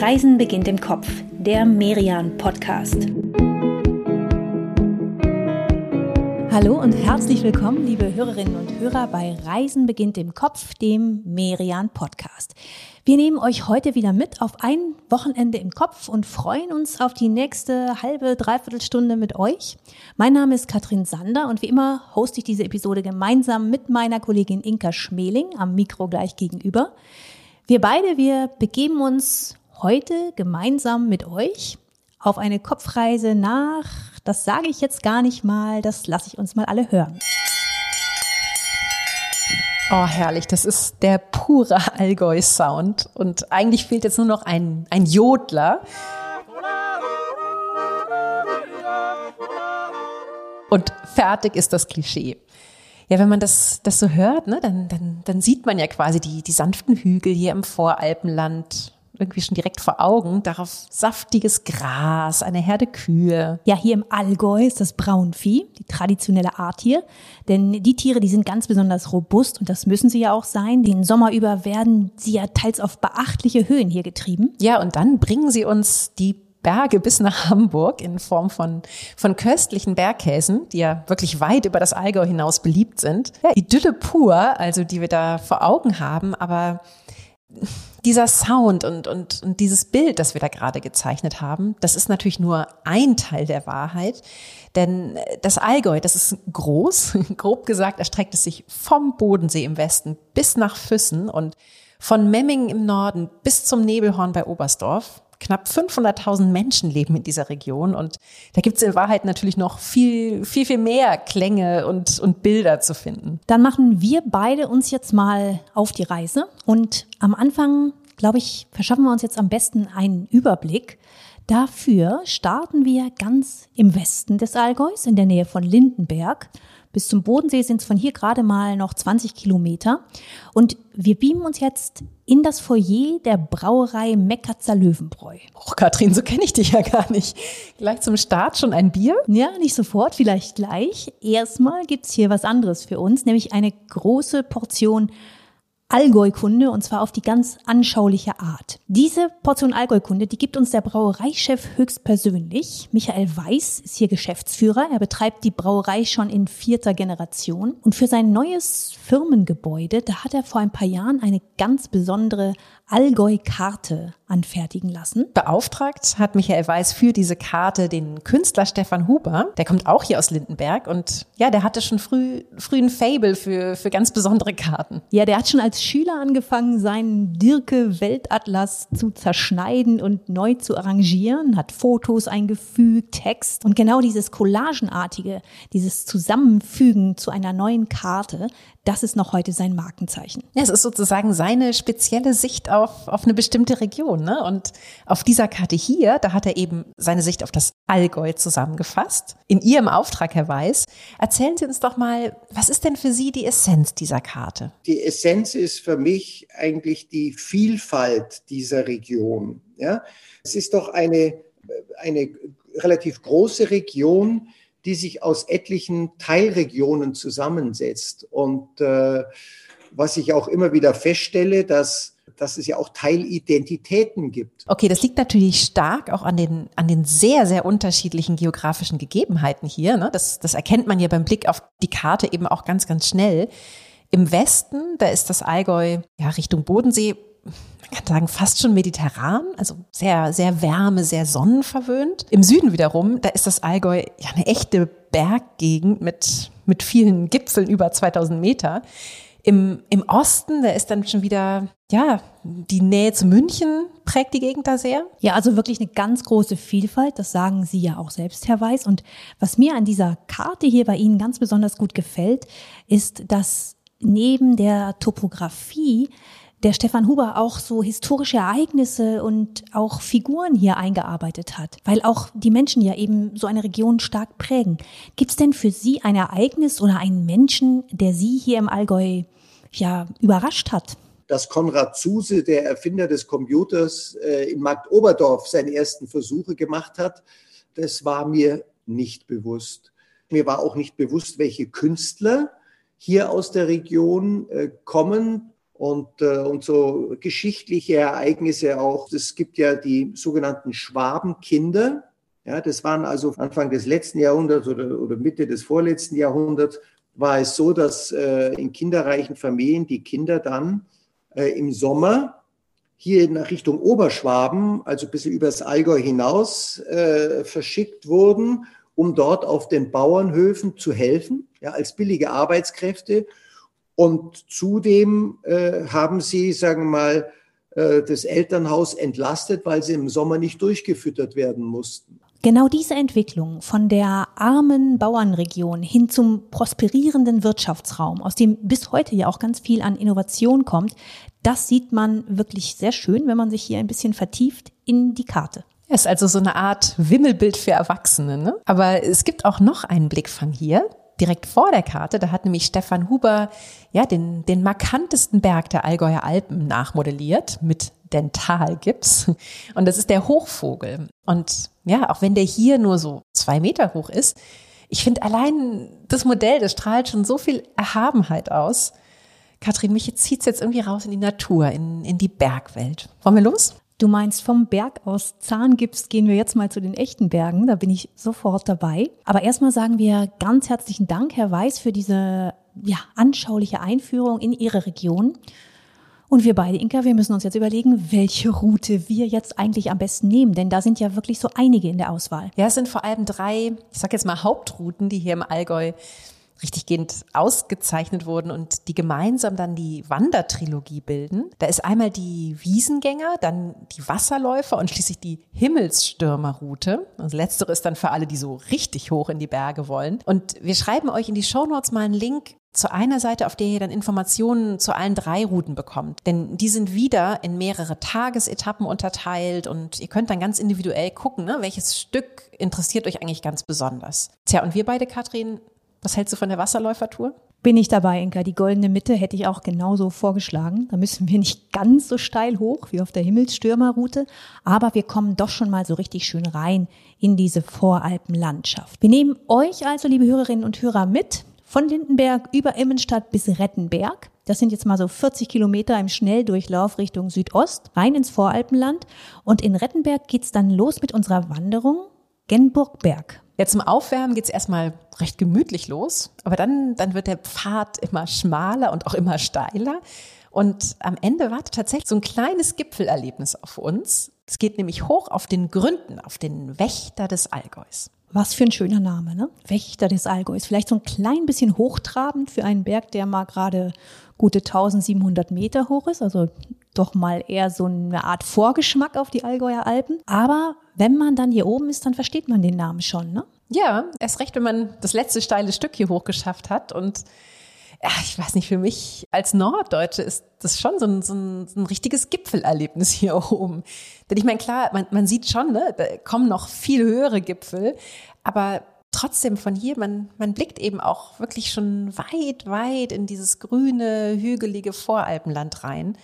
Reisen beginnt im Kopf, der Merian Podcast. Hallo und herzlich willkommen, liebe Hörerinnen und Hörer, bei Reisen beginnt im Kopf, dem Merian Podcast. Wir nehmen euch heute wieder mit auf ein Wochenende im Kopf und freuen uns auf die nächste halbe, dreiviertel Stunde mit euch. Mein Name ist Katrin Sander und wie immer hoste ich diese Episode gemeinsam mit meiner Kollegin Inka Schmeling am Mikro gleich gegenüber. Wir beide, wir begeben uns heute gemeinsam mit euch auf eine Kopfreise nach, das sage ich jetzt gar nicht mal, das lasse ich uns mal alle hören. Oh, herrlich. Das ist der pure Allgäu-Sound. Und eigentlich fehlt jetzt nur noch ein, ein Jodler. Und fertig ist das Klischee. Ja, wenn man das, das so hört, ne, dann, dann, dann sieht man ja quasi die, die sanften Hügel hier im Voralpenland irgendwie schon direkt vor Augen. Darauf saftiges Gras, eine Herde Kühe. Ja, hier im Allgäu ist das Braunvieh, die traditionelle Art hier. Denn die Tiere, die sind ganz besonders robust und das müssen sie ja auch sein. Den Sommer über werden sie ja teils auf beachtliche Höhen hier getrieben. Ja, und dann bringen sie uns die Berge bis nach Hamburg in Form von, von köstlichen Bergkäsen, die ja wirklich weit über das Allgäu hinaus beliebt sind. Ja, Idylle pur, also die wir da vor Augen haben, aber dieser Sound und, und, und dieses Bild, das wir da gerade gezeichnet haben, das ist natürlich nur ein Teil der Wahrheit. Denn das Allgäu, das ist groß, grob gesagt, erstreckt es sich vom Bodensee im Westen bis nach Füssen und von Memmingen im Norden bis zum Nebelhorn bei Oberstdorf. Knapp 500.000 Menschen leben in dieser Region und da gibt es in Wahrheit natürlich noch viel, viel, viel mehr Klänge und, und Bilder zu finden. Dann machen wir beide uns jetzt mal auf die Reise und am Anfang, glaube ich, verschaffen wir uns jetzt am besten einen Überblick. Dafür starten wir ganz im Westen des Allgäus, in der Nähe von Lindenberg. Bis zum Bodensee sind es von hier gerade mal noch 20 Kilometer. Und wir beamen uns jetzt in das Foyer der Brauerei Meckatzer Löwenbräu. Oh, Katrin, so kenne ich dich ja gar nicht. Gleich zum Start schon ein Bier? Ja, nicht sofort, vielleicht gleich. Erstmal gibt's hier was anderes für uns, nämlich eine große Portion Allgäukunde und zwar auf die ganz anschauliche Art. Diese Portion Allgäukunde, die gibt uns der Brauereichef höchstpersönlich. Michael Weiß ist hier Geschäftsführer. Er betreibt die Brauerei schon in vierter Generation und für sein neues Firmengebäude, da hat er vor ein paar Jahren eine ganz besondere Allgäu-Karte anfertigen lassen. Beauftragt hat Michael Weiß für diese Karte den Künstler Stefan Huber. Der kommt auch hier aus Lindenberg und ja, der hatte schon früh, früh ein Fable für, für ganz besondere Karten. Ja, der hat schon als Schüler angefangen, seinen Dirke Weltatlas zu zerschneiden und neu zu arrangieren, hat Fotos eingefügt, Text und genau dieses Collagenartige, dieses Zusammenfügen zu einer neuen Karte, das ist noch heute sein Markenzeichen. Ja, es ist sozusagen seine spezielle Sicht auf, auf eine bestimmte Region. Ne? Und auf dieser Karte hier, da hat er eben seine Sicht auf das Allgäu zusammengefasst. In Ihrem Auftrag, Herr Weiß, erzählen Sie uns doch mal, was ist denn für Sie die Essenz dieser Karte? Die Essenz ist für mich eigentlich die Vielfalt dieser Region. Ja? Es ist doch eine, eine relativ große Region, die sich aus etlichen Teilregionen zusammensetzt. Und äh, was ich auch immer wieder feststelle, dass dass es ja auch Teilidentitäten gibt. Okay, das liegt natürlich stark auch an den, an den sehr, sehr unterschiedlichen geografischen Gegebenheiten hier. Ne? Das, das erkennt man ja beim Blick auf die Karte eben auch ganz, ganz schnell. Im Westen, da ist das Allgäu ja Richtung Bodensee man kann sagen, fast schon mediterran, also sehr, sehr wärme, sehr sonnenverwöhnt. Im Süden wiederum, da ist das Allgäu ja eine echte Berggegend mit, mit vielen Gipfeln über 2000 Meter. Im, Im Osten, da ist dann schon wieder, ja, die Nähe zu München prägt die Gegend da sehr. Ja, also wirklich eine ganz große Vielfalt, das sagen Sie ja auch selbst, Herr Weiß. Und was mir an dieser Karte hier bei Ihnen ganz besonders gut gefällt, ist, dass neben der Topografie der Stefan Huber auch so historische Ereignisse und auch Figuren hier eingearbeitet hat, weil auch die Menschen ja eben so eine Region stark prägen. Gibt es denn für Sie ein Ereignis oder einen Menschen, der Sie hier im Allgäu ja überrascht hat? Dass Konrad Zuse, der Erfinder des Computers, äh, in Markt Oberdorf seine ersten Versuche gemacht hat, das war mir nicht bewusst. Mir war auch nicht bewusst, welche Künstler hier aus der Region äh, kommen und, äh, und so geschichtliche Ereignisse auch. Es gibt ja die sogenannten Schwabenkinder. Ja, das waren also Anfang des letzten Jahrhunderts oder, oder Mitte des vorletzten Jahrhunderts war es so, dass äh, in kinderreichen Familien die Kinder dann äh, im Sommer hier nach Richtung Oberschwaben, also ein bisschen übers Allgäu hinaus, äh, verschickt wurden, um dort auf den Bauernhöfen zu helfen, ja, als billige Arbeitskräfte. Und zudem äh, haben sie, sagen wir mal, äh, das Elternhaus entlastet, weil sie im Sommer nicht durchgefüttert werden mussten. Genau diese Entwicklung von der armen Bauernregion hin zum prosperierenden Wirtschaftsraum, aus dem bis heute ja auch ganz viel an Innovation kommt, das sieht man wirklich sehr schön, wenn man sich hier ein bisschen vertieft in die Karte. Es ist also so eine Art Wimmelbild für Erwachsene. Ne? Aber es gibt auch noch einen Blickfang hier, direkt vor der Karte. Da hat nämlich Stefan Huber ja den, den markantesten Berg der Allgäuer Alpen nachmodelliert mit Dentalgips. Und das ist der Hochvogel. Und ja, auch wenn der hier nur so zwei Meter hoch ist, ich finde allein das Modell, das strahlt schon so viel Erhabenheit aus. Katrin, mich zieht es jetzt irgendwie raus in die Natur, in, in die Bergwelt. Wollen wir los? Du meinst vom Berg aus Zahngips gehen wir jetzt mal zu den echten Bergen. Da bin ich sofort dabei. Aber erstmal sagen wir ganz herzlichen Dank, Herr Weiß, für diese ja, anschauliche Einführung in Ihre Region. Und wir beide, Inka, wir müssen uns jetzt überlegen, welche Route wir jetzt eigentlich am besten nehmen, denn da sind ja wirklich so einige in der Auswahl. Ja, es sind vor allem drei, ich sag jetzt mal Hauptrouten, die hier im Allgäu richtiggehend ausgezeichnet wurden und die gemeinsam dann die Wandertrilogie bilden. Da ist einmal die Wiesengänger, dann die Wasserläufer und schließlich die Himmelsstürmerroute. Also letztere ist dann für alle, die so richtig hoch in die Berge wollen. Und wir schreiben euch in die Shownotes mal einen Link zu einer Seite, auf der ihr dann Informationen zu allen drei Routen bekommt. Denn die sind wieder in mehrere Tagesetappen unterteilt und ihr könnt dann ganz individuell gucken, ne, welches Stück interessiert euch eigentlich ganz besonders. Tja, und wir beide, Katrin, was hältst du von der Wasserläufertour? Bin ich dabei, Inka. Die goldene Mitte hätte ich auch genauso vorgeschlagen. Da müssen wir nicht ganz so steil hoch wie auf der Himmelsstürmerroute, aber wir kommen doch schon mal so richtig schön rein in diese Voralpenlandschaft. Wir nehmen euch also, liebe Hörerinnen und Hörer, mit von Lindenberg über Immenstadt bis Rettenberg. Das sind jetzt mal so 40 Kilometer im Schnelldurchlauf Richtung Südost, rein ins Voralpenland. Und in Rettenberg geht's dann los mit unserer Wanderung Genburgberg. Ja, zum Aufwärmen geht's erstmal recht gemütlich los, aber dann, dann wird der Pfad immer schmaler und auch immer steiler. Und am Ende wartet tatsächlich so ein kleines Gipfelerlebnis auf uns. Es geht nämlich hoch auf den Gründen, auf den Wächter des Allgäus. Was für ein schöner Name, ne? Wächter des Allgäus. Vielleicht so ein klein bisschen hochtrabend für einen Berg, der mal gerade gute 1700 Meter hoch ist. Also doch mal eher so eine Art Vorgeschmack auf die Allgäuer Alpen. Aber wenn man dann hier oben ist, dann versteht man den Namen schon, ne? Ja, erst recht, wenn man das letzte steile Stück hier hochgeschafft hat. Und ja, ich weiß nicht, für mich als Norddeutsche ist das schon so ein, so ein, so ein richtiges Gipfelerlebnis hier oben. Denn ich meine, klar, man, man sieht schon, ne, da kommen noch viel höhere Gipfel, aber trotzdem von hier, man, man blickt eben auch wirklich schon weit, weit in dieses grüne, hügelige Voralpenland rein.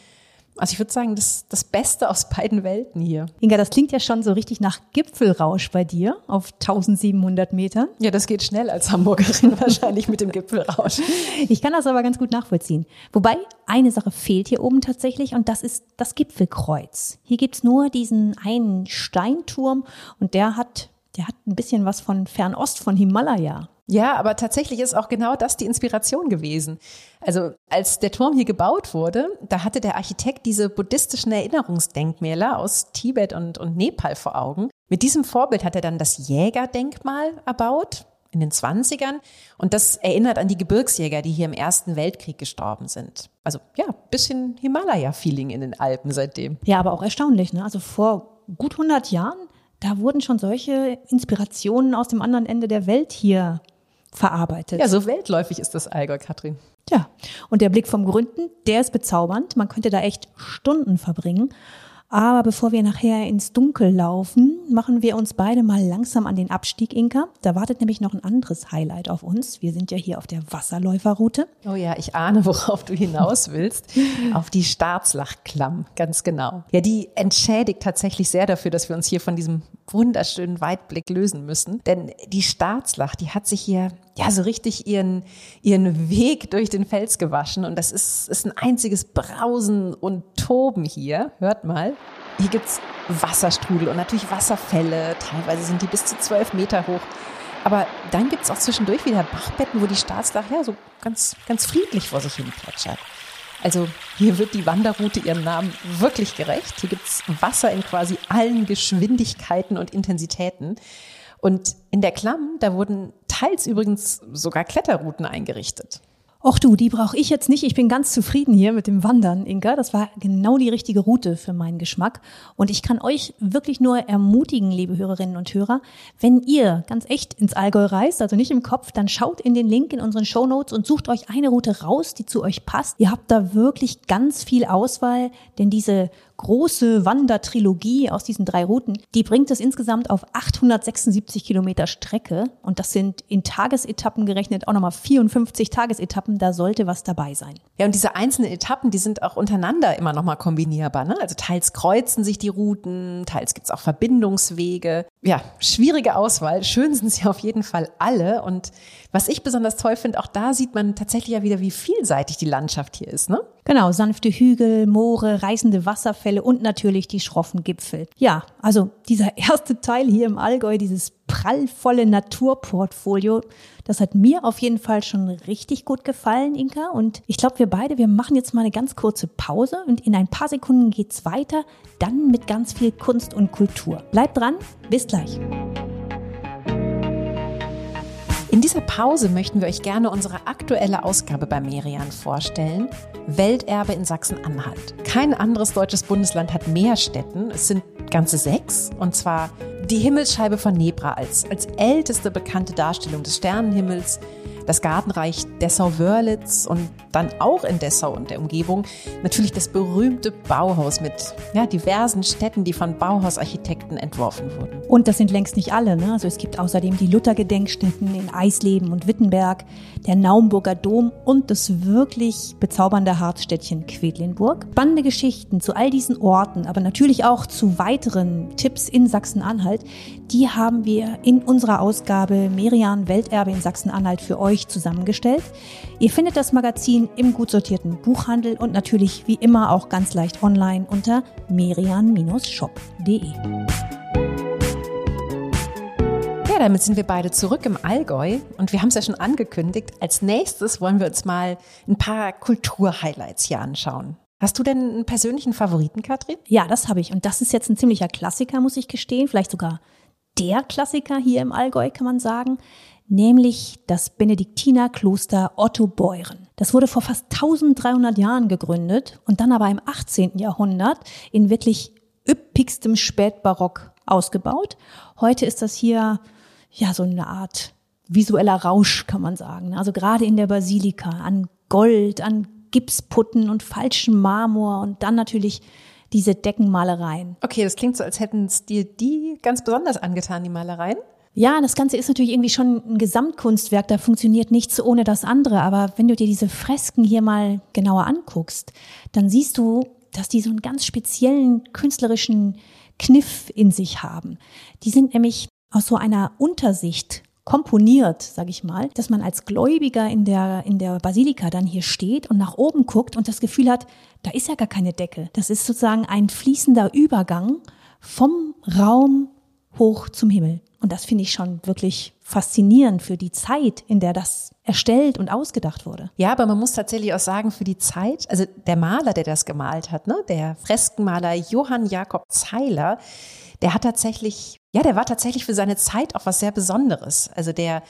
Also ich würde sagen, das, das Beste aus beiden Welten hier. Inga, das klingt ja schon so richtig nach Gipfelrausch bei dir auf 1700 Metern. Ja, das geht schnell als Hamburgerin wahrscheinlich mit dem Gipfelrausch. Ich kann das aber ganz gut nachvollziehen. Wobei eine Sache fehlt hier oben tatsächlich und das ist das Gipfelkreuz. Hier gibt's nur diesen einen Steinturm und der hat, der hat ein bisschen was von Fernost, von Himalaya. Ja, aber tatsächlich ist auch genau das die Inspiration gewesen. Also als der Turm hier gebaut wurde, da hatte der Architekt diese buddhistischen Erinnerungsdenkmäler aus Tibet und, und Nepal vor Augen. Mit diesem Vorbild hat er dann das Jägerdenkmal erbaut in den 20ern und das erinnert an die Gebirgsjäger, die hier im Ersten Weltkrieg gestorben sind. Also ja, bisschen Himalaya-Feeling in den Alpen seitdem. Ja, aber auch erstaunlich. Ne? Also vor gut 100 Jahren, da wurden schon solche Inspirationen aus dem anderen Ende der Welt hier verarbeitet. Ja, so weltläufig ist das Allgäu, Katrin. Ja, und der Blick vom Gründen, der ist bezaubernd. Man könnte da echt Stunden verbringen. Aber bevor wir nachher ins Dunkel laufen, machen wir uns beide mal langsam an den Abstieg, Inka. Da wartet nämlich noch ein anderes Highlight auf uns. Wir sind ja hier auf der Wasserläuferroute. Oh ja, ich ahne, worauf du hinaus willst. auf die Starzlachklamm, ganz genau. Ja, die entschädigt tatsächlich sehr dafür, dass wir uns hier von diesem wunderschönen Weitblick lösen müssen. Denn die Staatslach, die hat sich hier ja so richtig ihren, ihren Weg durch den Fels gewaschen. Und das ist, ist ein einziges Brausen und Toben hier. Hört mal. Hier gibt's Wasserstrudel und natürlich Wasserfälle. Teilweise sind die bis zu zwölf Meter hoch. Aber dann gibt's auch zwischendurch wieder Bachbetten, wo die Staatslach ja so ganz, ganz friedlich vor sich hin plätschert. Also hier wird die Wanderroute ihrem Namen wirklich gerecht. Hier gibt's Wasser in quasi allen Geschwindigkeiten und Intensitäten. Und in der Klamm, da wurden teils übrigens sogar Kletterrouten eingerichtet. Och du, die brauche ich jetzt nicht. Ich bin ganz zufrieden hier mit dem Wandern, Inka. Das war genau die richtige Route für meinen Geschmack. Und ich kann euch wirklich nur ermutigen, liebe Hörerinnen und Hörer, wenn ihr ganz echt ins Allgäu reist, also nicht im Kopf, dann schaut in den Link in unseren Show Notes und sucht euch eine Route raus, die zu euch passt. Ihr habt da wirklich ganz viel Auswahl, denn diese große Wandertrilogie aus diesen drei Routen, die bringt es insgesamt auf 876 Kilometer Strecke. Und das sind in Tagesetappen gerechnet auch nochmal 54 Tagesetappen. Da sollte was dabei sein. Ja, und diese einzelnen Etappen, die sind auch untereinander immer nochmal kombinierbar. Ne? Also teils kreuzen sich die Routen, teils gibt's auch Verbindungswege. Ja, schwierige Auswahl. Schön sind sie auf jeden Fall alle. Und was ich besonders toll finde, auch da sieht man tatsächlich ja wieder, wie vielseitig die Landschaft hier ist. Ne? Genau, sanfte Hügel, Moore, reißende Wasserfälle und natürlich die schroffen Gipfel. Ja, also dieser erste Teil hier im Allgäu, dieses prallvolle Naturportfolio, das hat mir auf jeden Fall schon richtig gut gefallen, Inka. Und ich glaube, wir beide, wir machen jetzt mal eine ganz kurze Pause und in ein paar Sekunden geht's weiter, dann mit ganz viel Kunst und Kultur. Bleibt dran, bis gleich. In dieser Pause möchten wir euch gerne unsere aktuelle Ausgabe bei Merian vorstellen. Welterbe in Sachsen-Anhalt. Kein anderes deutsches Bundesland hat mehr Städten. Es sind ganze sechs. Und zwar die Himmelsscheibe von Nebra als, als älteste bekannte Darstellung des Sternenhimmels das Gartenreich Dessau-Wörlitz und dann auch in Dessau und der Umgebung natürlich das berühmte Bauhaus mit ja, diversen Städten, die von Bauhausarchitekten entworfen wurden. Und das sind längst nicht alle. Ne? Also es gibt außerdem die Luther-Gedenkstätten in Eisleben und Wittenberg, der Naumburger Dom und das wirklich bezaubernde Harzstädtchen Quedlinburg. Spannende Geschichten zu all diesen Orten, aber natürlich auch zu weiteren Tipps in Sachsen-Anhalt, die haben wir in unserer Ausgabe Merian Welterbe in Sachsen-Anhalt für euch zusammengestellt. Ihr findet das Magazin im gut sortierten Buchhandel und natürlich wie immer auch ganz leicht online unter merian-shop.de. Ja, damit sind wir beide zurück im Allgäu und wir haben es ja schon angekündigt. Als nächstes wollen wir uns mal ein paar Kulturhighlights hier anschauen. Hast du denn einen persönlichen Favoriten, Katrin? Ja, das habe ich. Und das ist jetzt ein ziemlicher Klassiker, muss ich gestehen. Vielleicht sogar der Klassiker hier im Allgäu, kann man sagen, nämlich das Benediktinerkloster Otto Beuren. Das wurde vor fast 1300 Jahren gegründet und dann aber im 18. Jahrhundert in wirklich üppigstem Spätbarock ausgebaut. Heute ist das hier ja so eine Art visueller Rausch, kann man sagen. Also gerade in der Basilika an Gold, an Gipsputten und falschem Marmor und dann natürlich diese Deckenmalereien. Okay, das klingt so, als hätten es dir die ganz besonders angetan, die Malereien. Ja, das Ganze ist natürlich irgendwie schon ein Gesamtkunstwerk, da funktioniert nichts ohne das andere. Aber wenn du dir diese Fresken hier mal genauer anguckst, dann siehst du, dass die so einen ganz speziellen künstlerischen Kniff in sich haben. Die sind nämlich aus so einer Untersicht komponiert, sage ich mal, dass man als Gläubiger in der, in der Basilika dann hier steht und nach oben guckt und das Gefühl hat, da ist ja gar keine Decke. Das ist sozusagen ein fließender Übergang vom Raum hoch zum Himmel. Und das finde ich schon wirklich faszinierend für die Zeit, in der das erstellt und ausgedacht wurde. Ja, aber man muss tatsächlich auch sagen, für die Zeit, also der Maler, der das gemalt hat, ne, der Freskenmaler Johann Jakob Zeiler, der hat tatsächlich, ja, der war tatsächlich für seine Zeit auch was sehr Besonderes. Also der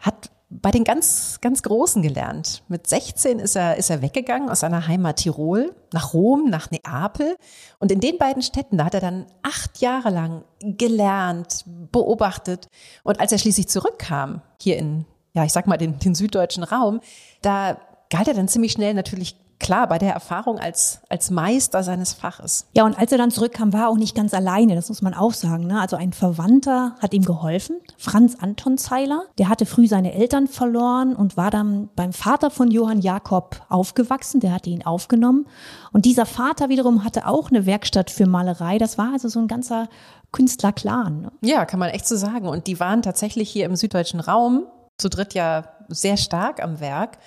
hat bei den ganz, ganz Großen gelernt. Mit 16 ist er, ist er weggegangen aus seiner Heimat Tirol nach Rom, nach Neapel. Und in den beiden Städten, da hat er dann acht Jahre lang gelernt, beobachtet. Und als er schließlich zurückkam, hier in, ja, ich sag mal, den, den süddeutschen Raum, da galt er dann ziemlich schnell natürlich klar, bei der Erfahrung als, als Meister seines Faches. Ja, und als er dann zurückkam, war er auch nicht ganz alleine, das muss man auch sagen. Ne? Also ein Verwandter hat ihm geholfen, Franz Anton Zeiler. Der hatte früh seine Eltern verloren und war dann beim Vater von Johann Jakob aufgewachsen, der hatte ihn aufgenommen. Und dieser Vater wiederum hatte auch eine Werkstatt für Malerei. Das war also so ein ganzer Künstlerclan. Ne? Ja, kann man echt so sagen. Und die waren tatsächlich hier im süddeutschen Raum zu dritt ja sehr stark am Werk.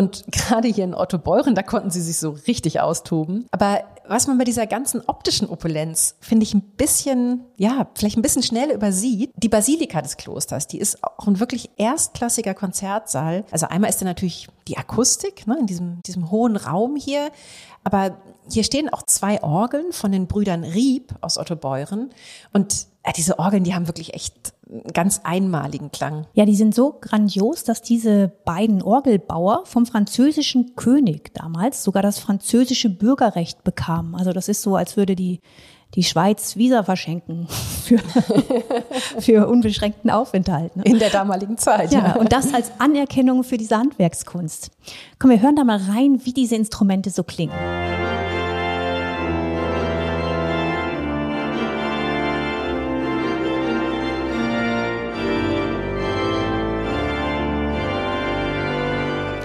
Und gerade hier in Otto Beuren, da konnten sie sich so richtig austoben. Aber was man bei dieser ganzen optischen Opulenz, finde ich, ein bisschen, ja, vielleicht ein bisschen schnell übersieht, die Basilika des Klosters, die ist auch ein wirklich erstklassiger Konzertsaal. Also einmal ist da natürlich die Akustik, ne, in diesem, diesem hohen Raum hier. Aber hier stehen auch zwei Orgeln von den Brüdern Rieb aus Ottobeuren. Und äh, diese Orgeln, die haben wirklich echt ganz einmaligen Klang. Ja, die sind so grandios, dass diese beiden Orgelbauer vom französischen König damals sogar das französische Bürgerrecht bekamen. Also das ist so, als würde die die Schweiz Visa verschenken für, für unbeschränkten Aufenthalt. Ne? In der damaligen Zeit. Ja, und das als Anerkennung für diese Handwerkskunst. Komm, wir hören da mal rein, wie diese Instrumente so klingen.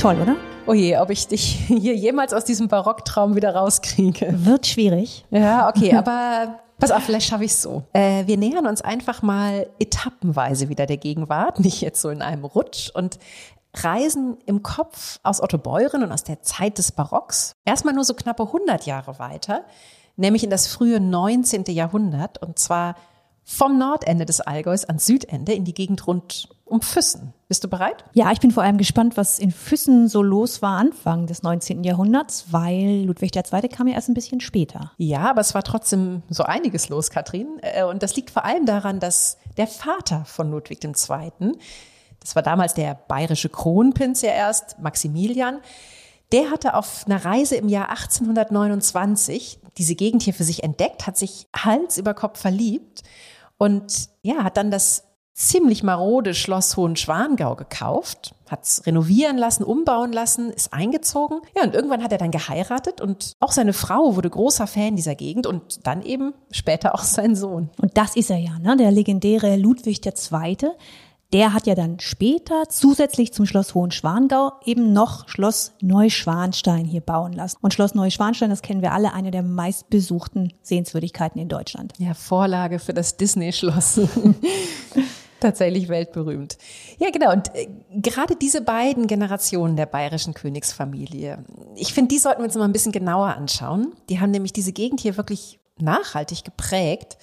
Toll, oder? Oh je, ob ich dich hier jemals aus diesem Barocktraum wieder rauskriege. Wird schwierig. Ja, okay, aber pass auf, vielleicht schaffe ich es so. Äh, wir nähern uns einfach mal etappenweise wieder der Gegenwart, nicht jetzt so in einem Rutsch und reisen im Kopf aus Otto Beuren und aus der Zeit des Barocks erstmal nur so knappe 100 Jahre weiter, nämlich in das frühe 19. Jahrhundert und zwar vom Nordende des Allgäus ans Südende in die Gegend rund um Füssen. Bist du bereit? Ja, ich bin vor allem gespannt, was in Füssen so los war Anfang des 19. Jahrhunderts, weil Ludwig II. kam ja erst ein bisschen später. Ja, aber es war trotzdem so einiges los, Katrin. Äh, und das liegt vor allem daran, dass der Vater von Ludwig II., das war damals der bayerische Kronprinz ja erst, Maximilian, der hatte auf einer Reise im Jahr 1829 diese Gegend hier für sich entdeckt, hat sich Hals über Kopf verliebt und ja, hat dann das ziemlich marode Schloss Hohenschwangau gekauft, hat es renovieren lassen, umbauen lassen, ist eingezogen. Ja, und irgendwann hat er dann geheiratet und auch seine Frau wurde großer Fan dieser Gegend und dann eben später auch sein Sohn. Und das ist er ja, ne? der legendäre Ludwig II., der hat ja dann später zusätzlich zum Schloss Hohenschwangau eben noch Schloss Neuschwanstein hier bauen lassen. Und Schloss Neuschwanstein, das kennen wir alle, eine der meistbesuchten Sehenswürdigkeiten in Deutschland. Ja, Vorlage für das Disney-Schloss. Tatsächlich weltberühmt. Ja, genau. Und äh, gerade diese beiden Generationen der bayerischen Königsfamilie, ich finde, die sollten wir uns mal ein bisschen genauer anschauen. Die haben nämlich diese Gegend hier wirklich nachhaltig geprägt.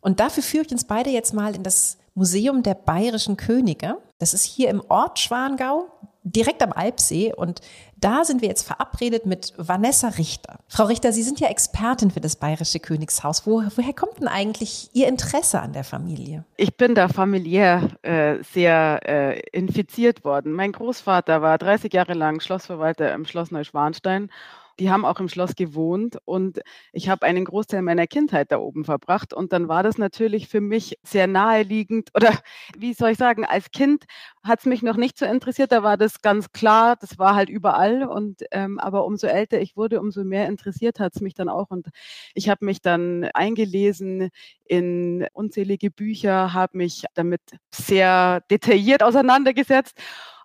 Und dafür führe ich uns beide jetzt mal in das Museum der bayerischen Könige. Das ist hier im Ort Schwangau, direkt am Alpsee. Und da sind wir jetzt verabredet mit Vanessa Richter. Frau Richter, Sie sind ja Expertin für das bayerische Königshaus. Wo, woher kommt denn eigentlich Ihr Interesse an der Familie? Ich bin da familiär äh, sehr äh, infiziert worden. Mein Großvater war 30 Jahre lang Schlossverwalter im Schloss Neuschwanstein die haben auch im Schloss gewohnt und ich habe einen Großteil meiner Kindheit da oben verbracht und dann war das natürlich für mich sehr naheliegend oder wie soll ich sagen, als Kind hat es mich noch nicht so interessiert, da war das ganz klar, das war halt überall und ähm, aber umso älter ich wurde, umso mehr interessiert hat es mich dann auch und ich habe mich dann eingelesen in unzählige Bücher, habe mich damit sehr detailliert auseinandergesetzt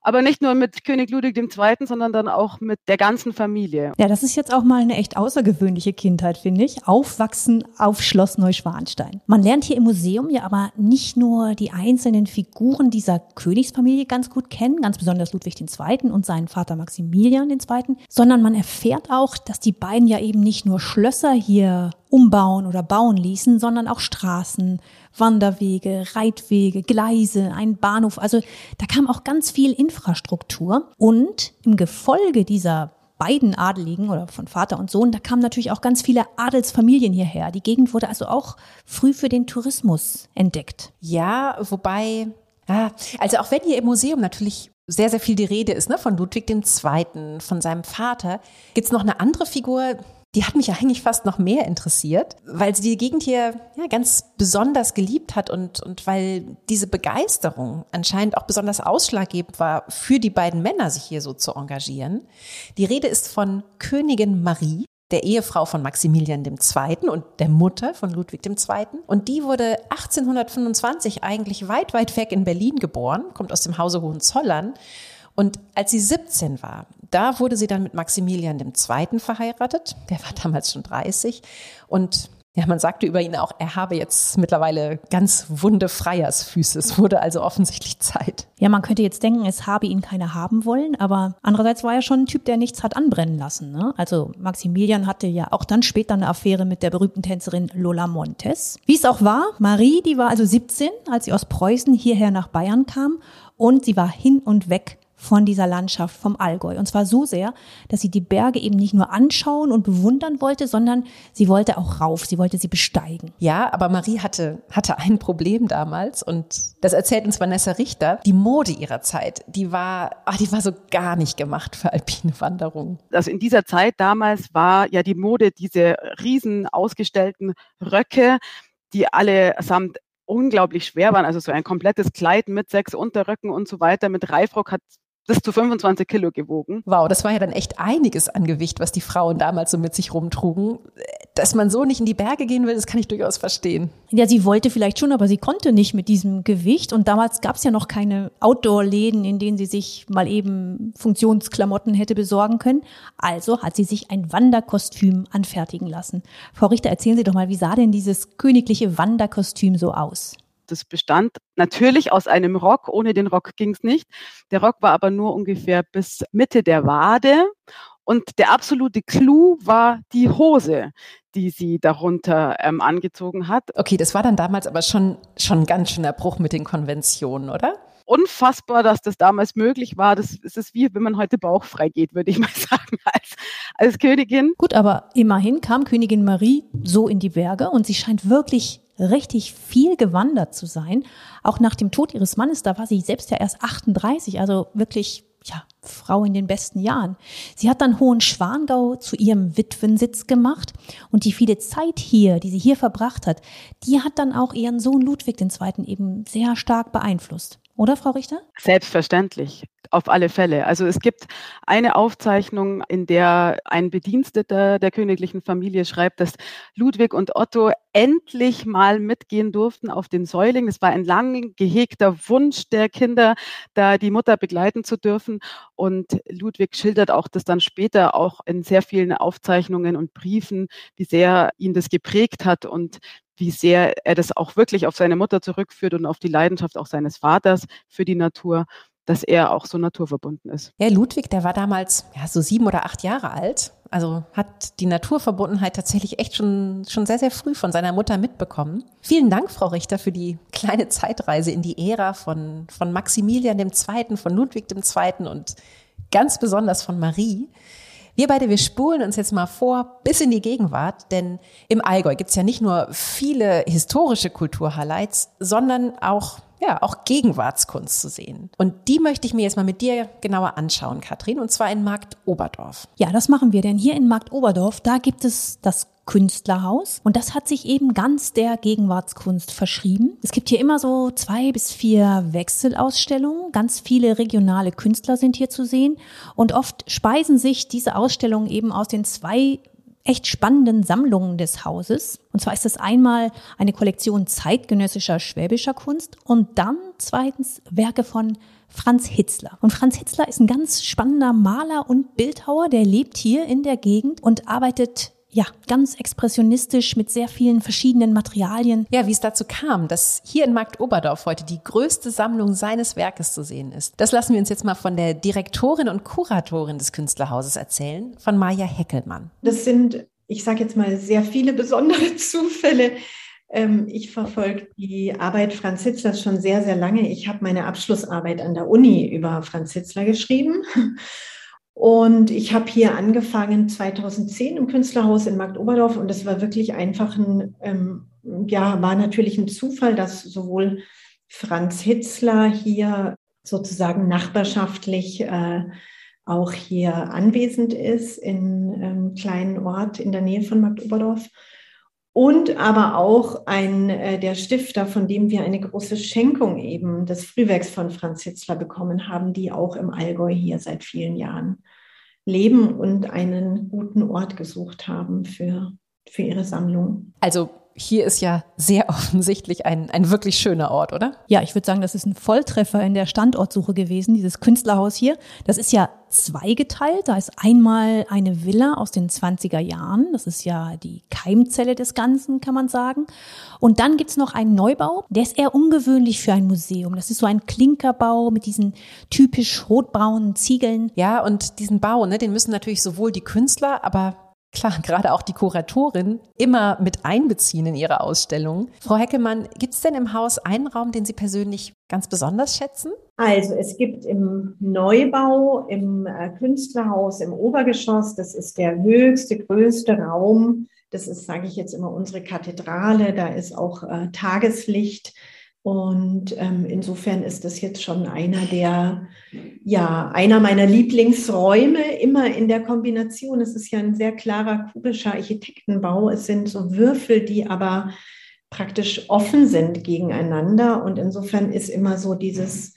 aber nicht nur mit König Ludwig II., sondern dann auch mit der ganzen Familie. Ja, das ist jetzt auch mal eine echt außergewöhnliche Kindheit, finde ich. Aufwachsen auf Schloss Neuschwanstein. Man lernt hier im Museum ja aber nicht nur die einzelnen Figuren dieser Königsfamilie ganz gut kennen, ganz besonders Ludwig II. und seinen Vater Maximilian II., sondern man erfährt auch, dass die beiden ja eben nicht nur Schlösser hier umbauen oder bauen ließen, sondern auch Straßen, Wanderwege, Reitwege, Gleise, ein Bahnhof. Also da kam auch ganz viel Infrastruktur. Und im Gefolge dieser beiden Adeligen oder von Vater und Sohn, da kamen natürlich auch ganz viele Adelsfamilien hierher. Die Gegend wurde also auch früh für den Tourismus entdeckt. Ja, wobei, ja, also auch wenn hier im Museum natürlich sehr, sehr viel die Rede ist, ne, von Ludwig II., von seinem Vater, gibt's noch eine andere Figur, die hat mich eigentlich fast noch mehr interessiert, weil sie die Gegend hier ja, ganz besonders geliebt hat und, und weil diese Begeisterung anscheinend auch besonders ausschlaggebend war, für die beiden Männer sich hier so zu engagieren. Die Rede ist von Königin Marie, der Ehefrau von Maximilian II. und der Mutter von Ludwig II. Und die wurde 1825 eigentlich weit, weit weg in Berlin geboren, kommt aus dem Hause Hohenzollern. Und als sie 17 war, da wurde sie dann mit Maximilian II. verheiratet. Der war damals schon 30. Und ja, man sagte über ihn auch, er habe jetzt mittlerweile ganz wunde Freiersfüße. Es wurde also offensichtlich Zeit. Ja, man könnte jetzt denken, es habe ihn keiner haben wollen, aber andererseits war er schon ein Typ, der nichts hat anbrennen lassen. Ne? Also Maximilian hatte ja auch dann später eine Affäre mit der berühmten Tänzerin Lola Montes. Wie es auch war, Marie, die war also 17, als sie aus Preußen hierher nach Bayern kam und sie war hin und weg von dieser Landschaft vom Allgäu. Und zwar so sehr, dass sie die Berge eben nicht nur anschauen und bewundern wollte, sondern sie wollte auch rauf, sie wollte sie besteigen. Ja, aber Marie hatte, hatte ein Problem damals und das erzählt uns Vanessa Richter. Die Mode ihrer Zeit, die war, ach, die war so gar nicht gemacht für alpine Wanderungen. Also in dieser Zeit damals war ja die Mode diese riesen ausgestellten Röcke, die allesamt unglaublich schwer waren. Also so ein komplettes Kleid mit sechs Unterröcken und so weiter mit Reifrock hat bis zu 25 Kilo gewogen. Wow, das war ja dann echt einiges an Gewicht, was die Frauen damals so mit sich rumtrugen. Dass man so nicht in die Berge gehen will, das kann ich durchaus verstehen. Ja, sie wollte vielleicht schon, aber sie konnte nicht mit diesem Gewicht. Und damals gab es ja noch keine Outdoor-Läden, in denen sie sich mal eben Funktionsklamotten hätte besorgen können. Also hat sie sich ein Wanderkostüm anfertigen lassen. Frau Richter, erzählen Sie doch mal, wie sah denn dieses königliche Wanderkostüm so aus? Das bestand natürlich aus einem Rock. Ohne den Rock ging es nicht. Der Rock war aber nur ungefähr bis Mitte der Wade. Und der absolute Clou war die Hose, die sie darunter ähm, angezogen hat. Okay, das war dann damals aber schon, schon ein ganz schöner Bruch mit den Konventionen, oder? unfassbar, dass das damals möglich war. Das, das ist wie, wenn man heute bauchfrei geht, würde ich mal sagen, als, als Königin. Gut, aber immerhin kam Königin Marie so in die Berge und sie scheint wirklich richtig viel gewandert zu sein. Auch nach dem Tod ihres Mannes, da war sie selbst ja erst 38, also wirklich, ja, Frau in den besten Jahren. Sie hat dann Hohenschwangau zu ihrem Witwensitz gemacht und die viele Zeit hier, die sie hier verbracht hat, die hat dann auch ihren Sohn Ludwig II. eben sehr stark beeinflusst. Oder, Frau Richter? Selbstverständlich, auf alle Fälle. Also es gibt eine Aufzeichnung, in der ein Bediensteter der königlichen Familie schreibt, dass Ludwig und Otto endlich mal mitgehen durften auf den Säuling. Es war ein lang gehegter Wunsch der Kinder, da die Mutter begleiten zu dürfen. Und Ludwig schildert auch das dann später auch in sehr vielen Aufzeichnungen und Briefen, wie sehr ihn das geprägt hat und wie sehr er das auch wirklich auf seine Mutter zurückführt und auf die Leidenschaft auch seines Vaters für die Natur, dass er auch so naturverbunden ist. Ja, Ludwig, der war damals ja, so sieben oder acht Jahre alt. Also hat die Naturverbundenheit tatsächlich echt schon, schon sehr, sehr früh von seiner Mutter mitbekommen. Vielen Dank, Frau Richter, für die kleine Zeitreise in die Ära von, von Maximilian II., von Ludwig II. und ganz besonders von Marie. Wir beide, wir spulen uns jetzt mal vor bis in die Gegenwart, denn im Allgäu gibt's ja nicht nur viele historische Kulturhighlights, sondern auch ja, auch Gegenwartskunst zu sehen. Und die möchte ich mir jetzt mal mit dir genauer anschauen, Katrin, und zwar in Markt Oberdorf. Ja, das machen wir, denn hier in Markt Oberdorf, da gibt es das Künstlerhaus. Und das hat sich eben ganz der Gegenwartskunst verschrieben. Es gibt hier immer so zwei bis vier Wechselausstellungen. Ganz viele regionale Künstler sind hier zu sehen. Und oft speisen sich diese Ausstellungen eben aus den zwei echt spannenden Sammlungen des Hauses. Und zwar ist es einmal eine Kollektion zeitgenössischer schwäbischer Kunst und dann zweitens Werke von Franz Hitzler. Und Franz Hitzler ist ein ganz spannender Maler und Bildhauer, der lebt hier in der Gegend und arbeitet ja, ganz expressionistisch mit sehr vielen verschiedenen Materialien. Ja, wie es dazu kam, dass hier in Markt Oberdorf heute die größte Sammlung seines Werkes zu sehen ist. Das lassen wir uns jetzt mal von der Direktorin und Kuratorin des Künstlerhauses erzählen, von Maja Heckelmann. Das sind, ich sage jetzt mal, sehr viele besondere Zufälle. Ähm, ich verfolge die Arbeit Franz Hitzlers schon sehr, sehr lange. Ich habe meine Abschlussarbeit an der Uni über Franz Hitzler geschrieben. Und ich habe hier angefangen 2010 im Künstlerhaus in Marktoberdorf und das war wirklich einfach ein, ähm, ja, war natürlich ein Zufall, dass sowohl Franz Hitzler hier sozusagen nachbarschaftlich äh, auch hier anwesend ist in einem ähm, kleinen Ort in der Nähe von Magdoberdorf. Und aber auch ein, äh, der Stifter, von dem wir eine große Schenkung eben des Frühwerks von Franz Hitzler bekommen haben, die auch im Allgäu hier seit vielen Jahren leben und einen guten Ort gesucht haben für, für ihre Sammlung. Also hier ist ja sehr offensichtlich ein, ein wirklich schöner Ort, oder? Ja, ich würde sagen, das ist ein Volltreffer in der Standortsuche gewesen, dieses Künstlerhaus hier. Das ist ja zweigeteilt. Da ist einmal eine Villa aus den 20er Jahren. Das ist ja die Keimzelle des Ganzen, kann man sagen. Und dann gibt's noch einen Neubau. Der ist eher ungewöhnlich für ein Museum. Das ist so ein Klinkerbau mit diesen typisch rotbraunen Ziegeln. Ja, und diesen Bau, ne, den müssen natürlich sowohl die Künstler, aber klar, gerade auch die Kuratorin immer mit einbeziehen in ihre Ausstellung. Frau Heckelmann, gibt es denn im Haus einen Raum, den Sie persönlich ganz besonders schätzen? Also es gibt im Neubau, im äh, Künstlerhaus, im Obergeschoss, das ist der höchste, größte Raum. Das ist, sage ich jetzt immer, unsere Kathedrale. Da ist auch äh, Tageslicht. Und ähm, insofern ist das jetzt schon einer der, ja, einer meiner Lieblingsräume, immer in der Kombination. Es ist ja ein sehr klarer kubischer Architektenbau. Es sind so Würfel, die aber praktisch offen sind gegeneinander. Und insofern ist immer so dieses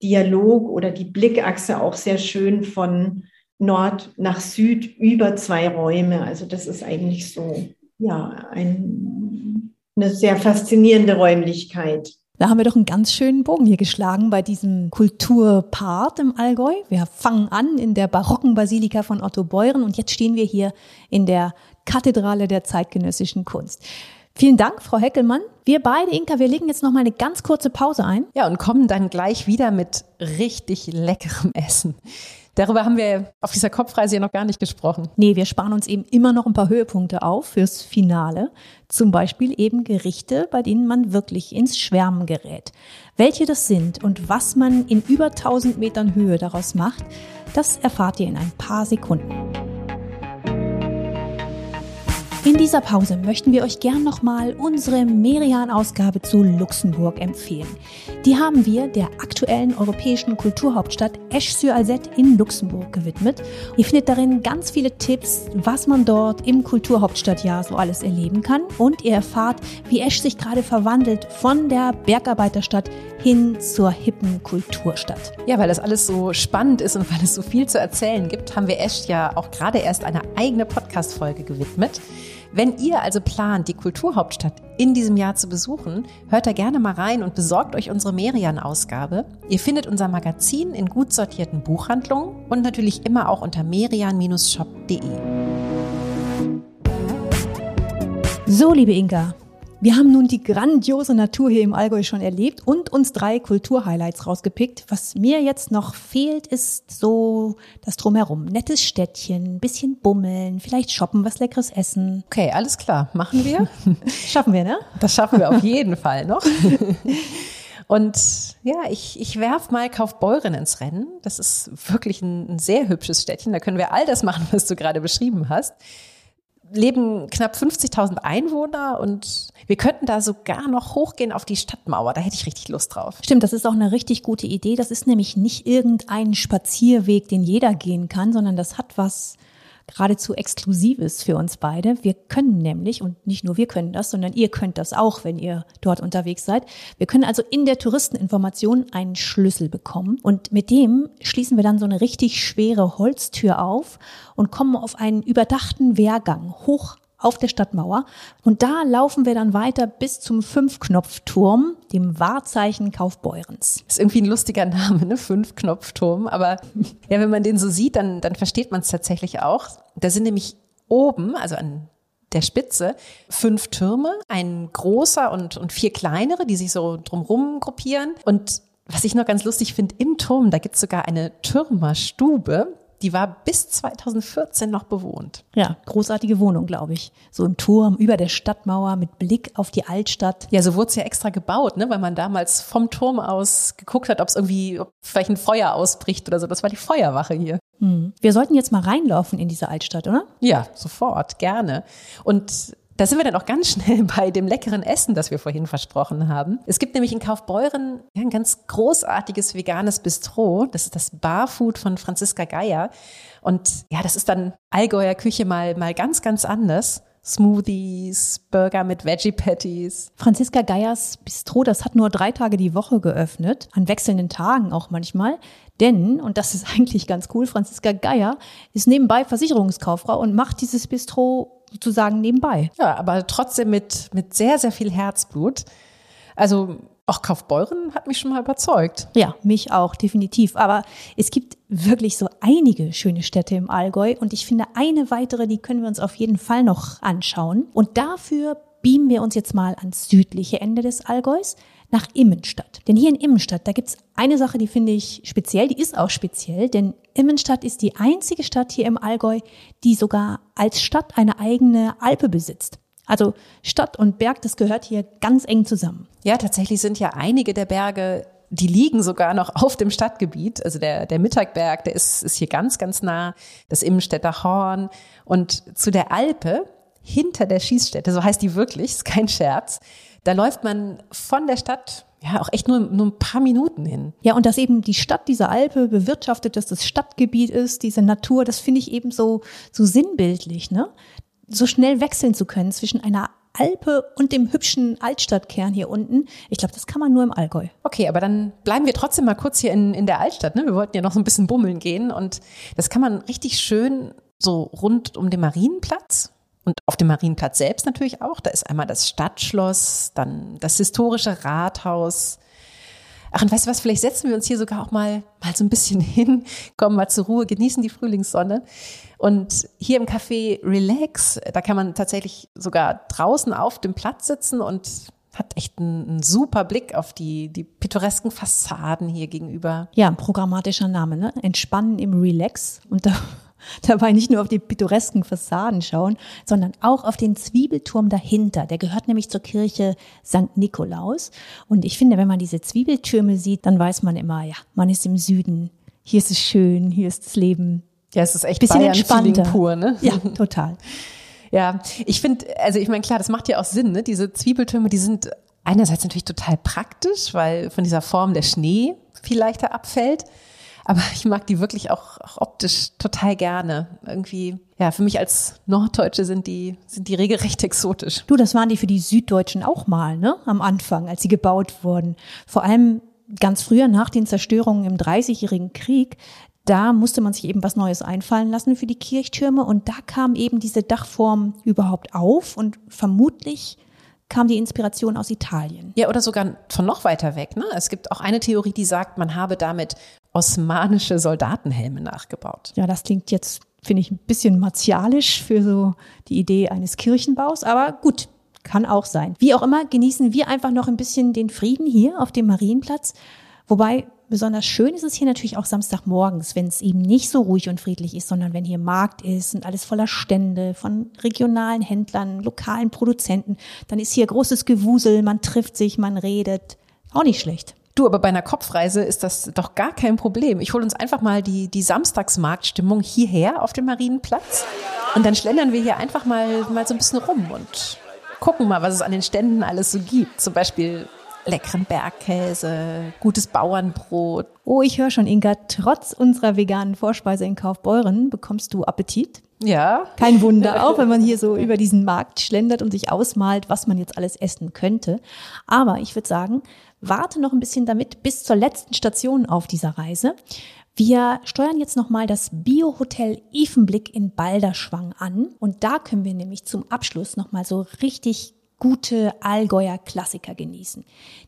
Dialog oder die Blickachse auch sehr schön von Nord nach Süd über zwei Räume. Also das ist eigentlich so, ja, ein, eine sehr faszinierende Räumlichkeit. Da haben wir doch einen ganz schönen Bogen hier geschlagen bei diesem Kulturpart im Allgäu. Wir fangen an in der barocken Basilika von Otto Beuren und jetzt stehen wir hier in der Kathedrale der zeitgenössischen Kunst. Vielen Dank, Frau Heckelmann. Wir beide, Inka, wir legen jetzt noch mal eine ganz kurze Pause ein. Ja, und kommen dann gleich wieder mit richtig leckerem Essen. Darüber haben wir auf dieser Kopfreise ja noch gar nicht gesprochen. Nee, wir sparen uns eben immer noch ein paar Höhepunkte auf fürs Finale. Zum Beispiel eben Gerichte, bei denen man wirklich ins Schwärmen gerät. Welche das sind und was man in über 1000 Metern Höhe daraus macht, das erfahrt ihr in ein paar Sekunden. In dieser Pause möchten wir euch gern nochmal unsere Merian-Ausgabe zu Luxemburg empfehlen. Die haben wir der aktuellen europäischen Kulturhauptstadt Esch-sur-Alzette in Luxemburg gewidmet. Ihr findet darin ganz viele Tipps, was man dort im Kulturhauptstadtjahr so alles erleben kann. Und ihr erfahrt, wie Esch sich gerade verwandelt von der Bergarbeiterstadt hin zur hippen Kulturstadt. Ja, weil das alles so spannend ist und weil es so viel zu erzählen gibt, haben wir Esch ja auch gerade erst eine eigene Podcast-Folge gewidmet. Wenn ihr also plant, die Kulturhauptstadt in diesem Jahr zu besuchen, hört da gerne mal rein und besorgt euch unsere Merian-Ausgabe. Ihr findet unser Magazin in gut sortierten Buchhandlungen und natürlich immer auch unter merian-shop.de. So, liebe Inka, wir haben nun die grandiose Natur hier im Allgäu schon erlebt und uns drei Kulturhighlights rausgepickt. Was mir jetzt noch fehlt, ist so das Drumherum. Nettes Städtchen, bisschen bummeln, vielleicht shoppen, was leckeres essen. Okay, alles klar. Machen wir? schaffen wir, ne? Das schaffen wir auf jeden Fall noch. Und ja, ich, ich werf mal Kaufbeuren ins Rennen. Das ist wirklich ein, ein sehr hübsches Städtchen. Da können wir all das machen, was du gerade beschrieben hast leben knapp 50.000 Einwohner und wir könnten da sogar noch hochgehen auf die Stadtmauer. Da hätte ich richtig Lust drauf. Stimmt, das ist auch eine richtig gute Idee. Das ist nämlich nicht irgendein Spazierweg, den jeder gehen kann, sondern das hat was geradezu Exklusives für uns beide. Wir können nämlich, und nicht nur wir können das, sondern ihr könnt das auch, wenn ihr dort unterwegs seid. Wir können also in der Touristeninformation einen Schlüssel bekommen und mit dem schließen wir dann so eine richtig schwere Holztür auf und kommen auf einen überdachten Wehrgang hoch auf der Stadtmauer. Und da laufen wir dann weiter bis zum Fünfknopfturm, dem Wahrzeichen Kaufbeurens. Ist irgendwie ein lustiger Name, ne? Fünfknopfturm. Aber ja, wenn man den so sieht, dann, dann versteht man es tatsächlich auch. Da sind nämlich oben, also an der Spitze, fünf Türme, ein großer und, und vier kleinere, die sich so drumrum gruppieren. Und was ich noch ganz lustig finde, im Turm, da gibt's sogar eine Türmerstube die war bis 2014 noch bewohnt. Ja, großartige Wohnung, glaube ich. So im Turm über der Stadtmauer mit Blick auf die Altstadt. Ja, so wurde es ja extra gebaut, ne, weil man damals vom Turm aus geguckt hat, ob es irgendwie, ob vielleicht ein Feuer ausbricht oder so. Das war die Feuerwache hier. Hm. Wir sollten jetzt mal reinlaufen in diese Altstadt, oder? Ja, sofort, gerne. Und Da sind wir dann auch ganz schnell bei dem leckeren Essen, das wir vorhin versprochen haben. Es gibt nämlich in Kaufbeuren ein ganz großartiges veganes Bistro. Das ist das Barfood von Franziska Geier. Und ja, das ist dann Allgäuer Küche mal, mal ganz, ganz anders. Smoothies, Burger mit Veggie Patties. Franziska Geiers Bistro, das hat nur drei Tage die Woche geöffnet, an wechselnden Tagen auch manchmal. Denn, und das ist eigentlich ganz cool, Franziska Geier ist nebenbei Versicherungskauffrau und macht dieses Bistro sozusagen nebenbei. Ja, aber trotzdem mit, mit sehr, sehr viel Herzblut. Also auch Kaufbeuren hat mich schon mal überzeugt. Ja, mich auch, definitiv. Aber es gibt wirklich so einige schöne Städte im Allgäu und ich finde eine weitere, die können wir uns auf jeden Fall noch anschauen. Und dafür beamen wir uns jetzt mal ans südliche Ende des Allgäus nach Immenstadt. Denn hier in Immenstadt, da gibt's eine Sache, die finde ich speziell, die ist auch speziell, denn Immenstadt ist die einzige Stadt hier im Allgäu, die sogar als Stadt eine eigene Alpe besitzt. Also Stadt und Berg, das gehört hier ganz eng zusammen. Ja, tatsächlich sind ja einige der Berge die liegen sogar noch auf dem Stadtgebiet. Also der, der Mittagberg, der ist, ist hier ganz, ganz nah, das Immenstädter Horn. Und zu der Alpe, hinter der Schießstätte, so heißt die wirklich, ist kein Scherz, da läuft man von der Stadt ja auch echt nur, nur ein paar Minuten hin. Ja, und dass eben die Stadt dieser Alpe bewirtschaftet, dass das Stadtgebiet ist, diese Natur, das finde ich eben so, so sinnbildlich, ne? So schnell wechseln zu können zwischen einer Alpe und dem hübschen Altstadtkern hier unten. Ich glaube, das kann man nur im Allgäu. Okay, aber dann bleiben wir trotzdem mal kurz hier in, in der Altstadt. Ne? Wir wollten ja noch so ein bisschen bummeln gehen und das kann man richtig schön so rund um den Marienplatz und auf dem Marienplatz selbst natürlich auch. Da ist einmal das Stadtschloss, dann das historische Rathaus. Ach, und weißt du was, vielleicht setzen wir uns hier sogar auch mal, mal so ein bisschen hin, kommen mal zur Ruhe, genießen die Frühlingssonne. Und hier im Café Relax, da kann man tatsächlich sogar draußen auf dem Platz sitzen und hat echt einen, einen, super Blick auf die, die pittoresken Fassaden hier gegenüber. Ja, ein programmatischer Name, ne? Entspannen im Relax. Und da dabei nicht nur auf die pittoresken Fassaden schauen, sondern auch auf den Zwiebelturm dahinter. Der gehört nämlich zur Kirche St. Nikolaus. Und ich finde, wenn man diese Zwiebeltürme sieht, dann weiß man immer, ja, man ist im Süden. Hier ist es schön, hier ist das Leben. Ja, es ist echt bisschen entspannter pur, ne? Ja, total. Ja, ich finde, also ich meine, klar, das macht ja auch Sinn, ne? Diese Zwiebeltürme, die sind einerseits natürlich total praktisch, weil von dieser Form der Schnee viel leichter abfällt. Aber ich mag die wirklich auch, auch optisch total gerne. Irgendwie, ja, für mich als Norddeutsche sind die, sind die regelrecht exotisch. Du, das waren die für die Süddeutschen auch mal, ne? Am Anfang, als sie gebaut wurden. Vor allem ganz früher nach den Zerstörungen im Dreißigjährigen Krieg, da musste man sich eben was Neues einfallen lassen für die Kirchtürme und da kam eben diese Dachform überhaupt auf und vermutlich kam die Inspiration aus Italien. Ja, oder sogar von noch weiter weg. Ne? Es gibt auch eine Theorie, die sagt, man habe damit osmanische Soldatenhelme nachgebaut. Ja, das klingt jetzt, finde ich, ein bisschen martialisch für so die Idee eines Kirchenbaus, aber gut, kann auch sein. Wie auch immer, genießen wir einfach noch ein bisschen den Frieden hier auf dem Marienplatz. Wobei besonders schön ist es hier natürlich auch Samstagmorgens, wenn es eben nicht so ruhig und friedlich ist, sondern wenn hier Markt ist und alles voller Stände von regionalen Händlern, lokalen Produzenten. Dann ist hier großes Gewusel, man trifft sich, man redet. Auch nicht schlecht. Du, aber bei einer Kopfreise ist das doch gar kein Problem. Ich hole uns einfach mal die, die Samstagsmarktstimmung hierher auf dem Marienplatz und dann schlendern wir hier einfach mal, mal so ein bisschen rum und gucken mal, was es an den Ständen alles so gibt. Zum Beispiel leckeren Bergkäse, gutes Bauernbrot. Oh, ich höre schon, Inga, trotz unserer veganen Vorspeise in Kaufbeuren bekommst du Appetit. Ja. Kein Wunder, auch wenn man hier so über diesen Markt schlendert und sich ausmalt, was man jetzt alles essen könnte. Aber ich würde sagen, warte noch ein bisschen damit bis zur letzten Station auf dieser Reise. Wir steuern jetzt nochmal das Biohotel Ifenblick in Balderschwang an und da können wir nämlich zum Abschluss nochmal so richtig gute Allgäuer Klassiker genießen.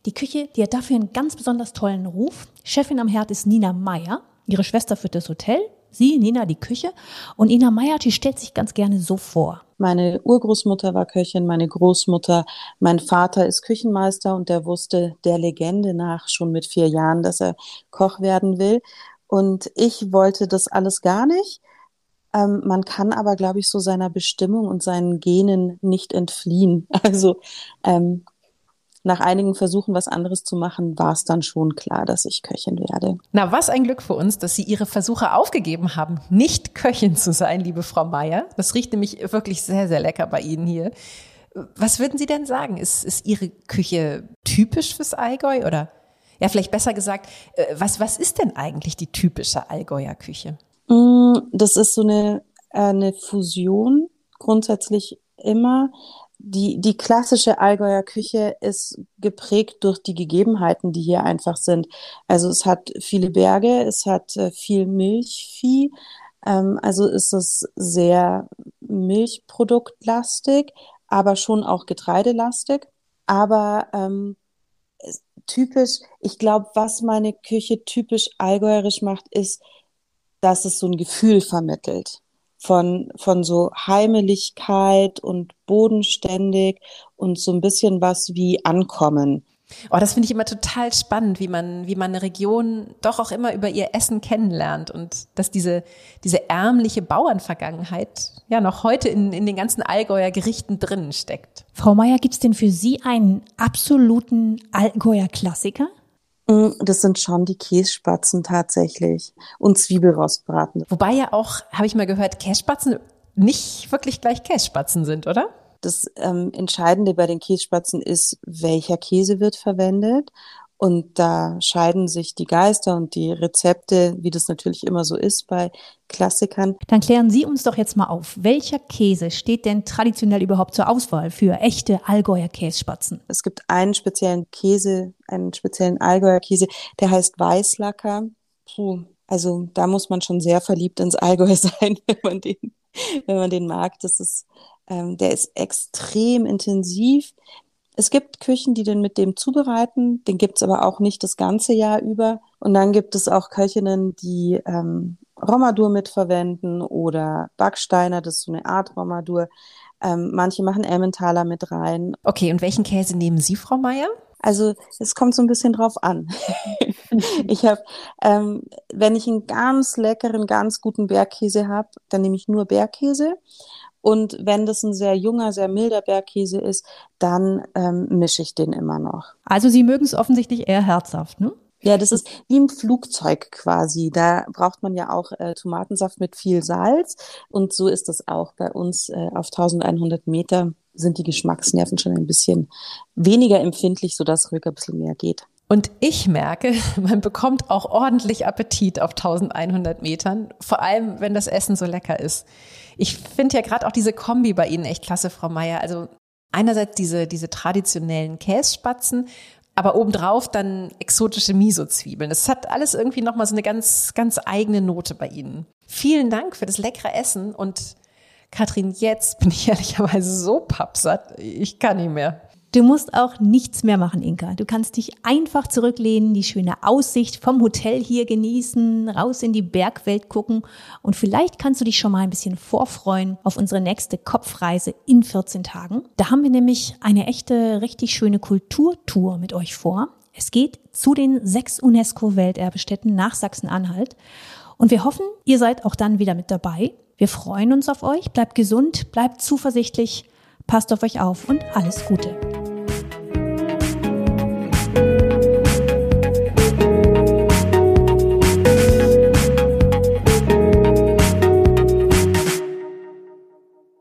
Die Küche, die hat dafür einen ganz besonders tollen Ruf. Chefin am Herd ist Nina Meyer. Ihre Schwester führt das Hotel. Sie, Nina, die Küche. Und Nina Meyer, die stellt sich ganz gerne so vor. Meine Urgroßmutter war Köchin, meine Großmutter, mein Vater ist Küchenmeister und der wusste der Legende nach schon mit vier Jahren, dass er Koch werden will. Und ich wollte das alles gar nicht ähm, man kann aber, glaube ich, so seiner Bestimmung und seinen Genen nicht entfliehen. Also ähm, nach einigen Versuchen, was anderes zu machen, war es dann schon klar, dass ich Köchin werde. Na, was ein Glück für uns, dass Sie Ihre Versuche aufgegeben haben, nicht Köchin zu sein, liebe Frau Meier. Das riecht nämlich wirklich sehr, sehr lecker bei Ihnen hier. Was würden Sie denn sagen? Ist, ist Ihre Küche typisch fürs Allgäu oder? Ja, vielleicht besser gesagt, äh, was, was ist denn eigentlich die typische Allgäuer Küche? Mm, das ist so eine, eine Fusion grundsätzlich immer. Die, die klassische Allgäuer Küche ist geprägt durch die Gegebenheiten, die hier einfach sind. Also es hat viele Berge, es hat äh, viel Milchvieh, ähm, also ist es sehr milchproduktlastig, aber schon auch getreidelastig. Aber ähm, typisch, ich glaube, was meine Küche typisch allgäuerisch macht, ist, dass es so ein Gefühl vermittelt von, von so Heimeligkeit und bodenständig und so ein bisschen was wie Ankommen. Oh, das finde ich immer total spannend, wie man, wie man eine Region doch auch immer über ihr Essen kennenlernt und dass diese, diese ärmliche Bauernvergangenheit ja noch heute in, in den ganzen Allgäuer Gerichten drinnen steckt. Frau Meier, gibt es denn für Sie einen absoluten Allgäuer Klassiker? Mm, das sind schon die Kässpatzen tatsächlich und Zwiebelrostbraten. Wobei ja auch, habe ich mal gehört, Kässpatzen nicht wirklich gleich Kässpatzen sind, oder? Das ähm, Entscheidende bei den Kässpatzen ist, welcher Käse wird verwendet. Und da scheiden sich die Geister und die Rezepte, wie das natürlich immer so ist bei Klassikern. Dann klären Sie uns doch jetzt mal auf, welcher Käse steht denn traditionell überhaupt zur Auswahl für echte Allgäuer Kässpatzen? Es gibt einen speziellen Käse, einen speziellen Allgäuer Käse, der heißt Weißlacker. Puh, also da muss man schon sehr verliebt ins Allgäu sein, wenn man den, wenn man den mag. Das ist ähm, der ist extrem intensiv. Es gibt Küchen, die den mit dem zubereiten, den gibt's aber auch nicht das ganze Jahr über. Und dann gibt es auch Köchinnen, die ähm, Romadur mitverwenden oder Backsteiner, das ist so eine Art Romadur. Ähm, manche machen Emmentaler mit rein. Okay, und welchen Käse nehmen Sie, Frau Meier? Also es kommt so ein bisschen drauf an. ich habe, ähm, wenn ich einen ganz leckeren, ganz guten Bergkäse habe, dann nehme ich nur Bergkäse. Und wenn das ein sehr junger, sehr milder Bergkäse ist, dann ähm, mische ich den immer noch. Also Sie mögen es offensichtlich eher herzhaft, ne? Ja, das ist wie im Flugzeug quasi. Da braucht man ja auch äh, Tomatensaft mit viel Salz. Und so ist das auch bei uns äh, auf 1100 Meter sind die Geschmacksnerven schon ein bisschen weniger empfindlich, sodass ruhig ein bisschen mehr geht. Und ich merke, man bekommt auch ordentlich Appetit auf 1100 Metern, vor allem wenn das Essen so lecker ist. Ich finde ja gerade auch diese Kombi bei Ihnen echt klasse, Frau Meier. Also einerseits diese, diese traditionellen Kässpatzen, aber obendrauf dann exotische Miso-Zwiebeln. Das hat alles irgendwie nochmal so eine ganz, ganz eigene Note bei Ihnen. Vielen Dank für das leckere Essen und Katrin, jetzt bin ich ehrlicherweise so pappsatt, ich kann nicht mehr. Du musst auch nichts mehr machen, Inka. Du kannst dich einfach zurücklehnen, die schöne Aussicht vom Hotel hier genießen, raus in die Bergwelt gucken und vielleicht kannst du dich schon mal ein bisschen vorfreuen auf unsere nächste Kopfreise in 14 Tagen. Da haben wir nämlich eine echte, richtig schöne Kulturtour mit euch vor. Es geht zu den sechs UNESCO-Welterbestätten nach Sachsen-Anhalt und wir hoffen, ihr seid auch dann wieder mit dabei. Wir freuen uns auf euch. Bleibt gesund, bleibt zuversichtlich, passt auf euch auf und alles Gute.